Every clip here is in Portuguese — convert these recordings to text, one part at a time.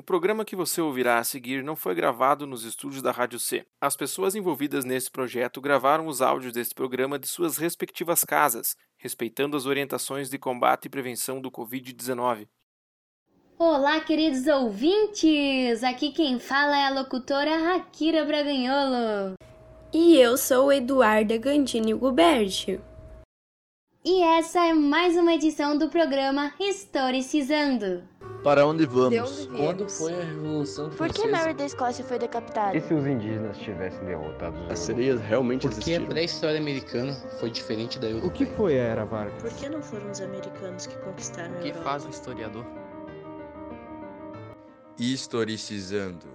O programa que você ouvirá a seguir não foi gravado nos estúdios da Rádio C. As pessoas envolvidas nesse projeto gravaram os áudios deste programa de suas respectivas casas, respeitando as orientações de combate e prevenção do Covid-19. Olá, queridos ouvintes! Aqui quem fala é a locutora Rakira Braganholo. E eu sou Eduarda Gandini Guberti. E essa é mais uma edição do programa Historicizando. Para onde vamos? Quando foi a Revolução Por Francesa? que Mary da Escócia foi decapitada? E se os indígenas tivessem derrotado os As sereias realmente a existiram? pré-história americana foi diferente da O europeia. que foi a Era Vargas? Por que não foram os americanos que conquistaram a O que Europa? faz um historiador? Historicizando.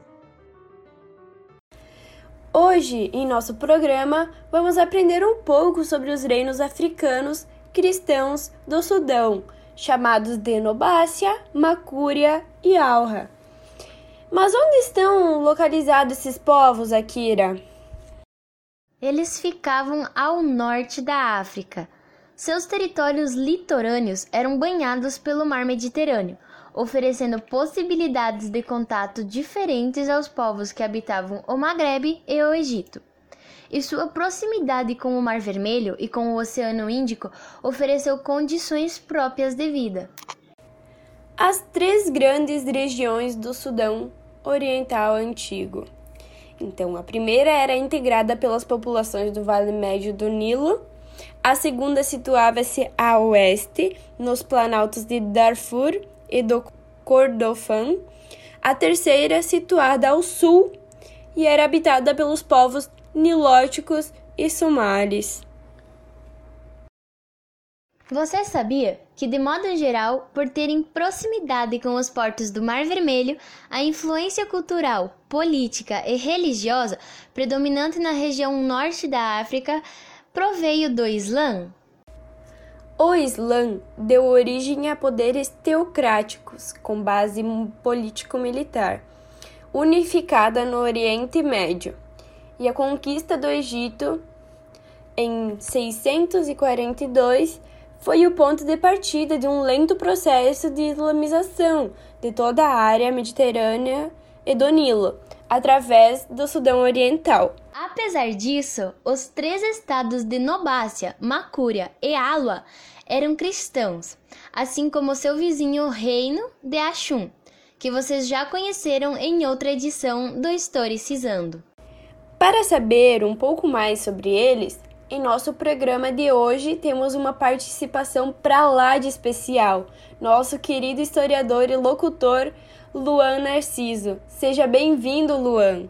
Hoje, em nosso programa, vamos aprender um pouco sobre os reinos africanos cristãos do Sudão, chamados de Nobácia, Macúria e Alra. Mas onde estão localizados esses povos, Akira? Eles ficavam ao norte da África. Seus territórios litorâneos eram banhados pelo mar Mediterrâneo, oferecendo possibilidades de contato diferentes aos povos que habitavam o Maghreb e o Egito. E sua proximidade com o Mar Vermelho e com o Oceano Índico ofereceu condições próprias de vida. As três grandes regiões do Sudão Oriental Antigo. Então, a primeira era integrada pelas populações do Vale Médio do Nilo, a segunda situava-se a oeste, nos planaltos de Darfur e do Kordofan, a terceira situada ao sul e era habitada pelos povos nilóticos e somalis. Você sabia que, de modo geral, por terem proximidade com os portos do Mar Vermelho, a influência cultural, política e religiosa predominante na região norte da África proveio do Islã? O Islã deu origem a poderes teocráticos com base político-militar, unificada no Oriente Médio, e a conquista do Egito em 642 foi o ponto de partida de um lento processo de islamização de toda a área mediterrânea e do Nilo, através do Sudão Oriental. Apesar disso, os três estados de Nobácia, Macúria e Alua eram cristãos, assim como seu vizinho reino de Axum, que vocês já conheceram em outra edição do Historicizando. Para saber um pouco mais sobre eles, em nosso programa de hoje temos uma participação pra lá de especial, nosso querido historiador e locutor Luan Narciso. Seja bem-vindo, Luan.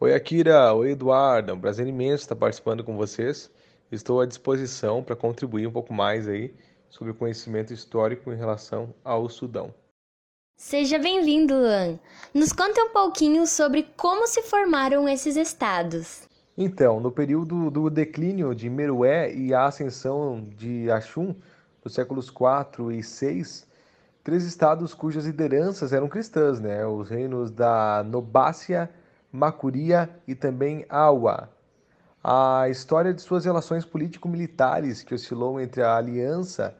Oi, Akira. Oi, Eduardo. É um prazer imenso estar participando com vocês. Estou à disposição para contribuir um pouco mais aí sobre o conhecimento histórico em relação ao Sudão. Seja bem-vindo, Luan. Nos conte um pouquinho sobre como se formaram esses estados. Então, no período do declínio de Merué e a ascensão de Axum, nos séculos 4 e 6, três estados cujas lideranças eram cristãs, né? Os reinos da Nobácia, Macuria e também Awa. A história de suas relações político-militares, que oscilou entre a aliança,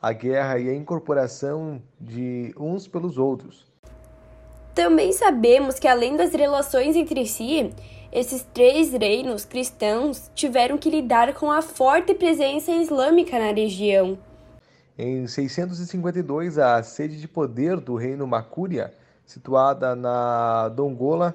a guerra e a incorporação de uns pelos outros. Também sabemos que, além das relações entre si, esses três reinos cristãos tiveram que lidar com a forte presença islâmica na região. Em 652, a sede de poder do reino Macúria, situada na Dongola,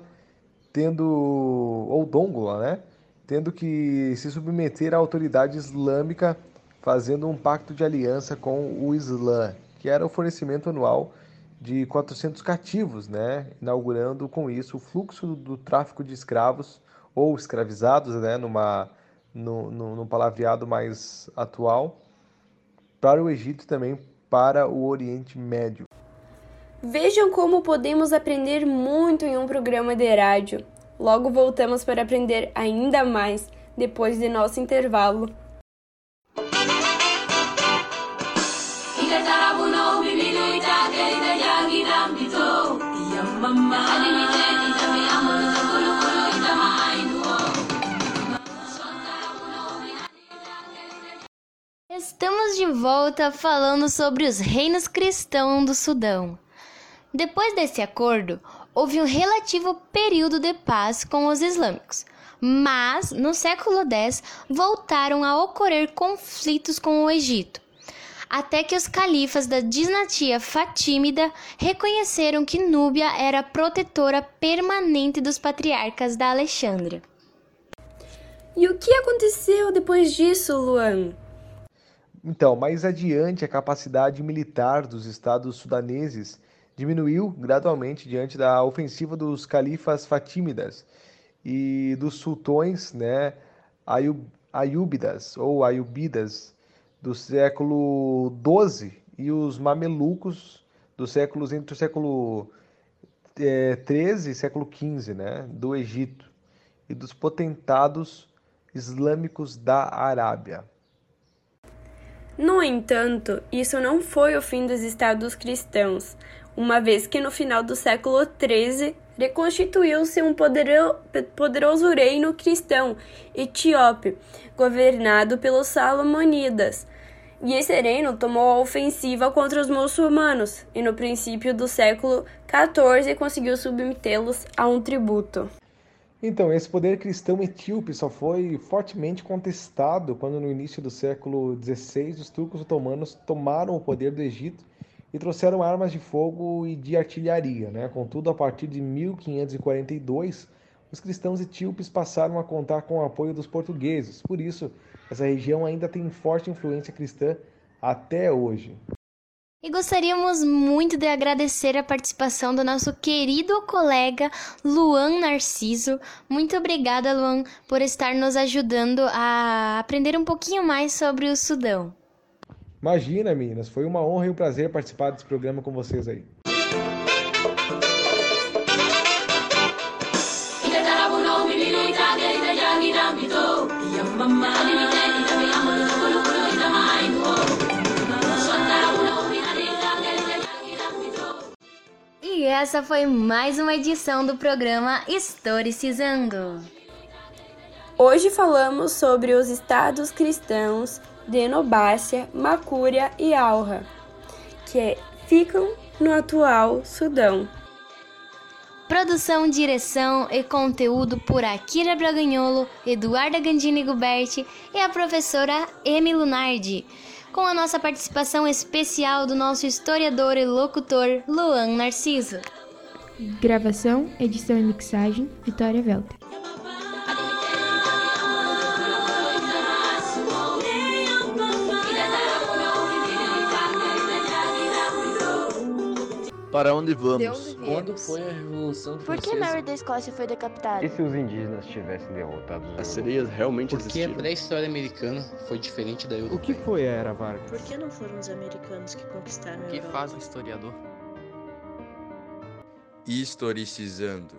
tendo ou Dongola, né, tendo que se submeter à autoridade islâmica, fazendo um pacto de aliança com o Islã, que era o fornecimento anual de 400 cativos, né, inaugurando com isso o fluxo do tráfico de escravos ou escravizados, né, numa no, no, no palavreado mais atual, para o Egito e também para o Oriente Médio. Vejam como podemos aprender muito em um programa de rádio. Logo voltamos para aprender ainda mais depois de nosso intervalo. Estamos de volta falando sobre os reinos cristãos do Sudão. Depois desse acordo, houve um relativo período de paz com os islâmicos, mas no século X voltaram a ocorrer conflitos com o Egito, até que os califas da dinastia Fatímida reconheceram que Núbia era a protetora permanente dos patriarcas da Alexandria. E o que aconteceu depois disso, Luan? Então, mais adiante, a capacidade militar dos estados sudaneses diminuiu gradualmente diante da ofensiva dos califas fatímidas e dos sultões né, Ayub, Ayúbidas ou Ayubidas do século XII e os mamelucos dos séculos entre o século é, 13 e século XV né, do Egito e dos potentados islâmicos da Arábia. No entanto, isso não foi o fim dos estados cristãos, uma vez que no final do século XIII reconstituiu-se um poderoso reino cristão etíope, governado pelos Salomonidas. E esse reino tomou a ofensiva contra os muçulmanos e no princípio do século XIV conseguiu submetê-los a um tributo. Então, esse poder cristão etíope só foi fortemente contestado quando, no início do século XVI, os turcos otomanos tomaram o poder do Egito e trouxeram armas de fogo e de artilharia. Né? Contudo, a partir de 1542, os cristãos etíopes passaram a contar com o apoio dos portugueses. Por isso, essa região ainda tem forte influência cristã até hoje. E gostaríamos muito de agradecer a participação do nosso querido colega Luan Narciso. Muito obrigada, Luan, por estar nos ajudando a aprender um pouquinho mais sobre o Sudão. Imagina, meninas, foi uma honra e um prazer participar desse programa com vocês aí. E essa foi mais uma edição do programa Historicizando. Hoje falamos sobre os estados cristãos de Nobácia, Macúria e Alra, que ficam no atual Sudão. Produção, direção e conteúdo por Akira Braganholo, Eduarda Gandini Guberti e a professora Emi Lunardi com a nossa participação especial do nosso historiador e locutor Luan Narciso. Gravação, edição e mixagem, Vitória Velter. Para onde vamos? Onde Quando foi a Revolução Por que Mary da Escócia foi decapitada? E se os indígenas tivessem derrotado os As sereias realmente Porque existiram? a pré-história americana foi diferente da europeia. O que foi a Era Vargas? Por que não foram os americanos que conquistaram a O que Europa? faz um historiador? Historicizando.